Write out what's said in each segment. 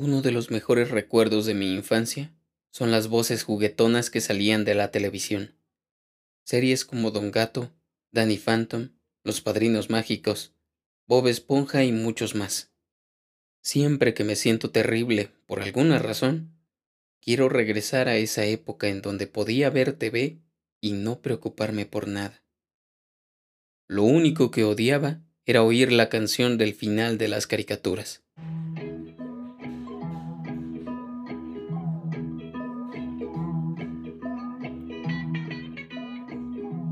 Uno de los mejores recuerdos de mi infancia son las voces juguetonas que salían de la televisión. Series como Don Gato, Danny Phantom, Los Padrinos Mágicos, Bob Esponja y muchos más. Siempre que me siento terrible por alguna razón, quiero regresar a esa época en donde podía ver TV y no preocuparme por nada. Lo único que odiaba era oír la canción del final de las caricaturas.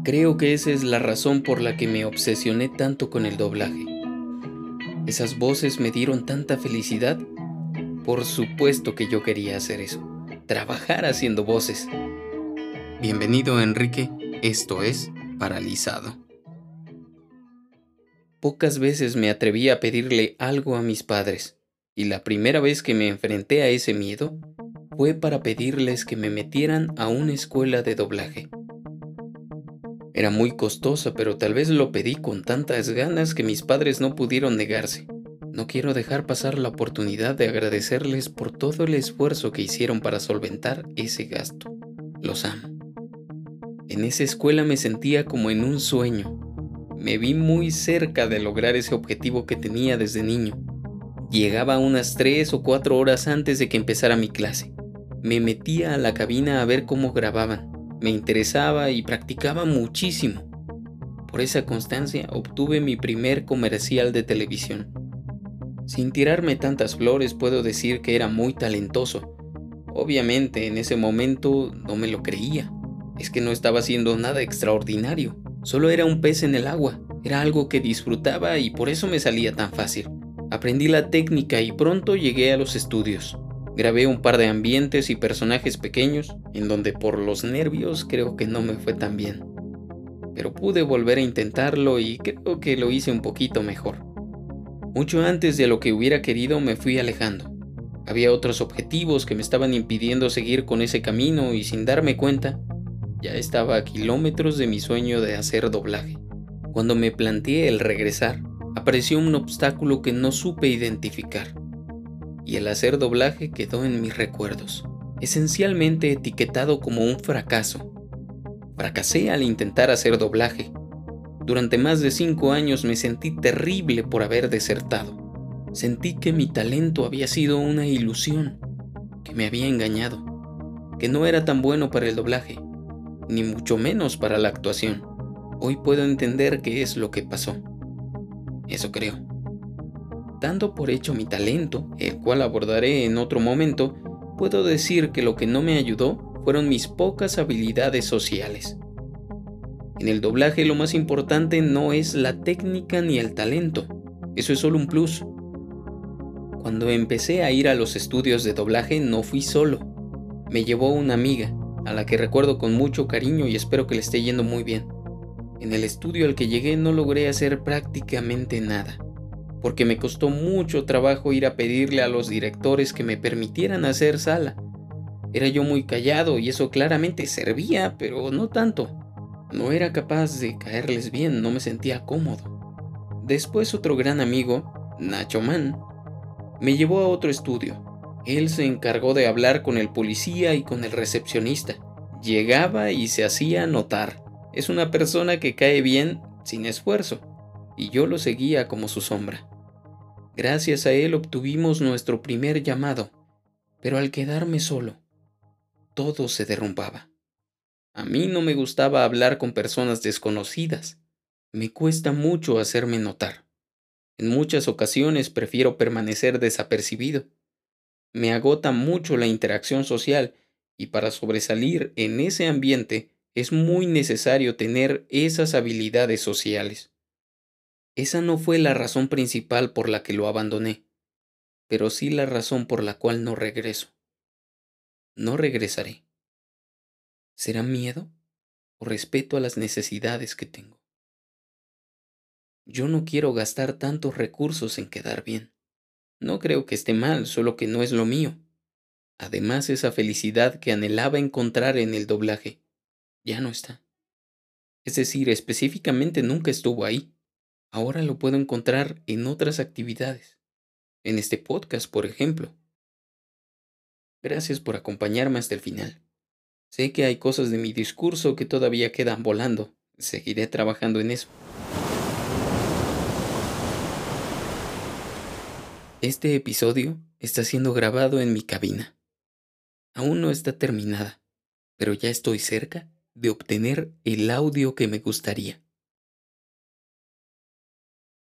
Creo que esa es la razón por la que me obsesioné tanto con el doblaje. Esas voces me dieron tanta felicidad. Por supuesto que yo quería hacer eso. Trabajar haciendo voces. Bienvenido Enrique, esto es Paralizado. Pocas veces me atreví a pedirle algo a mis padres, y la primera vez que me enfrenté a ese miedo fue para pedirles que me metieran a una escuela de doblaje. Era muy costosa, pero tal vez lo pedí con tantas ganas que mis padres no pudieron negarse. No quiero dejar pasar la oportunidad de agradecerles por todo el esfuerzo que hicieron para solventar ese gasto. Los amo. En esa escuela me sentía como en un sueño. Me vi muy cerca de lograr ese objetivo que tenía desde niño. Llegaba unas tres o cuatro horas antes de que empezara mi clase. Me metía a la cabina a ver cómo grababan me interesaba y practicaba muchísimo. Por esa constancia obtuve mi primer comercial de televisión. Sin tirarme tantas flores puedo decir que era muy talentoso. Obviamente en ese momento no me lo creía. Es que no estaba haciendo nada extraordinario. Solo era un pez en el agua. Era algo que disfrutaba y por eso me salía tan fácil. Aprendí la técnica y pronto llegué a los estudios. Grabé un par de ambientes y personajes pequeños, en donde por los nervios creo que no me fue tan bien. Pero pude volver a intentarlo y creo que lo hice un poquito mejor. Mucho antes de lo que hubiera querido me fui alejando. Había otros objetivos que me estaban impidiendo seguir con ese camino y sin darme cuenta, ya estaba a kilómetros de mi sueño de hacer doblaje. Cuando me planteé el regresar, apareció un obstáculo que no supe identificar y el hacer doblaje quedó en mis recuerdos, esencialmente etiquetado como un fracaso. Fracasé al intentar hacer doblaje. Durante más de cinco años me sentí terrible por haber desertado. Sentí que mi talento había sido una ilusión, que me había engañado, que no era tan bueno para el doblaje, ni mucho menos para la actuación. Hoy puedo entender qué es lo que pasó. Eso creo. Dando por hecho mi talento, el cual abordaré en otro momento, puedo decir que lo que no me ayudó fueron mis pocas habilidades sociales. En el doblaje lo más importante no es la técnica ni el talento, eso es solo un plus. Cuando empecé a ir a los estudios de doblaje no fui solo, me llevó una amiga, a la que recuerdo con mucho cariño y espero que le esté yendo muy bien. En el estudio al que llegué no logré hacer prácticamente nada porque me costó mucho trabajo ir a pedirle a los directores que me permitieran hacer sala. Era yo muy callado y eso claramente servía, pero no tanto. No era capaz de caerles bien, no me sentía cómodo. Después otro gran amigo, Nacho Man, me llevó a otro estudio. Él se encargó de hablar con el policía y con el recepcionista. Llegaba y se hacía notar. Es una persona que cae bien sin esfuerzo, y yo lo seguía como su sombra. Gracias a él obtuvimos nuestro primer llamado, pero al quedarme solo, todo se derrumbaba. A mí no me gustaba hablar con personas desconocidas. Me cuesta mucho hacerme notar. En muchas ocasiones prefiero permanecer desapercibido. Me agota mucho la interacción social y para sobresalir en ese ambiente es muy necesario tener esas habilidades sociales. Esa no fue la razón principal por la que lo abandoné, pero sí la razón por la cual no regreso. No regresaré. ¿Será miedo o respeto a las necesidades que tengo? Yo no quiero gastar tantos recursos en quedar bien. No creo que esté mal, solo que no es lo mío. Además, esa felicidad que anhelaba encontrar en el doblaje ya no está. Es decir, específicamente nunca estuvo ahí ahora lo puedo encontrar en otras actividades, en este podcast, por ejemplo. Gracias por acompañarme hasta el final. Sé que hay cosas de mi discurso que todavía quedan volando. Seguiré trabajando en eso. Este episodio está siendo grabado en mi cabina. Aún no está terminada, pero ya estoy cerca de obtener el audio que me gustaría.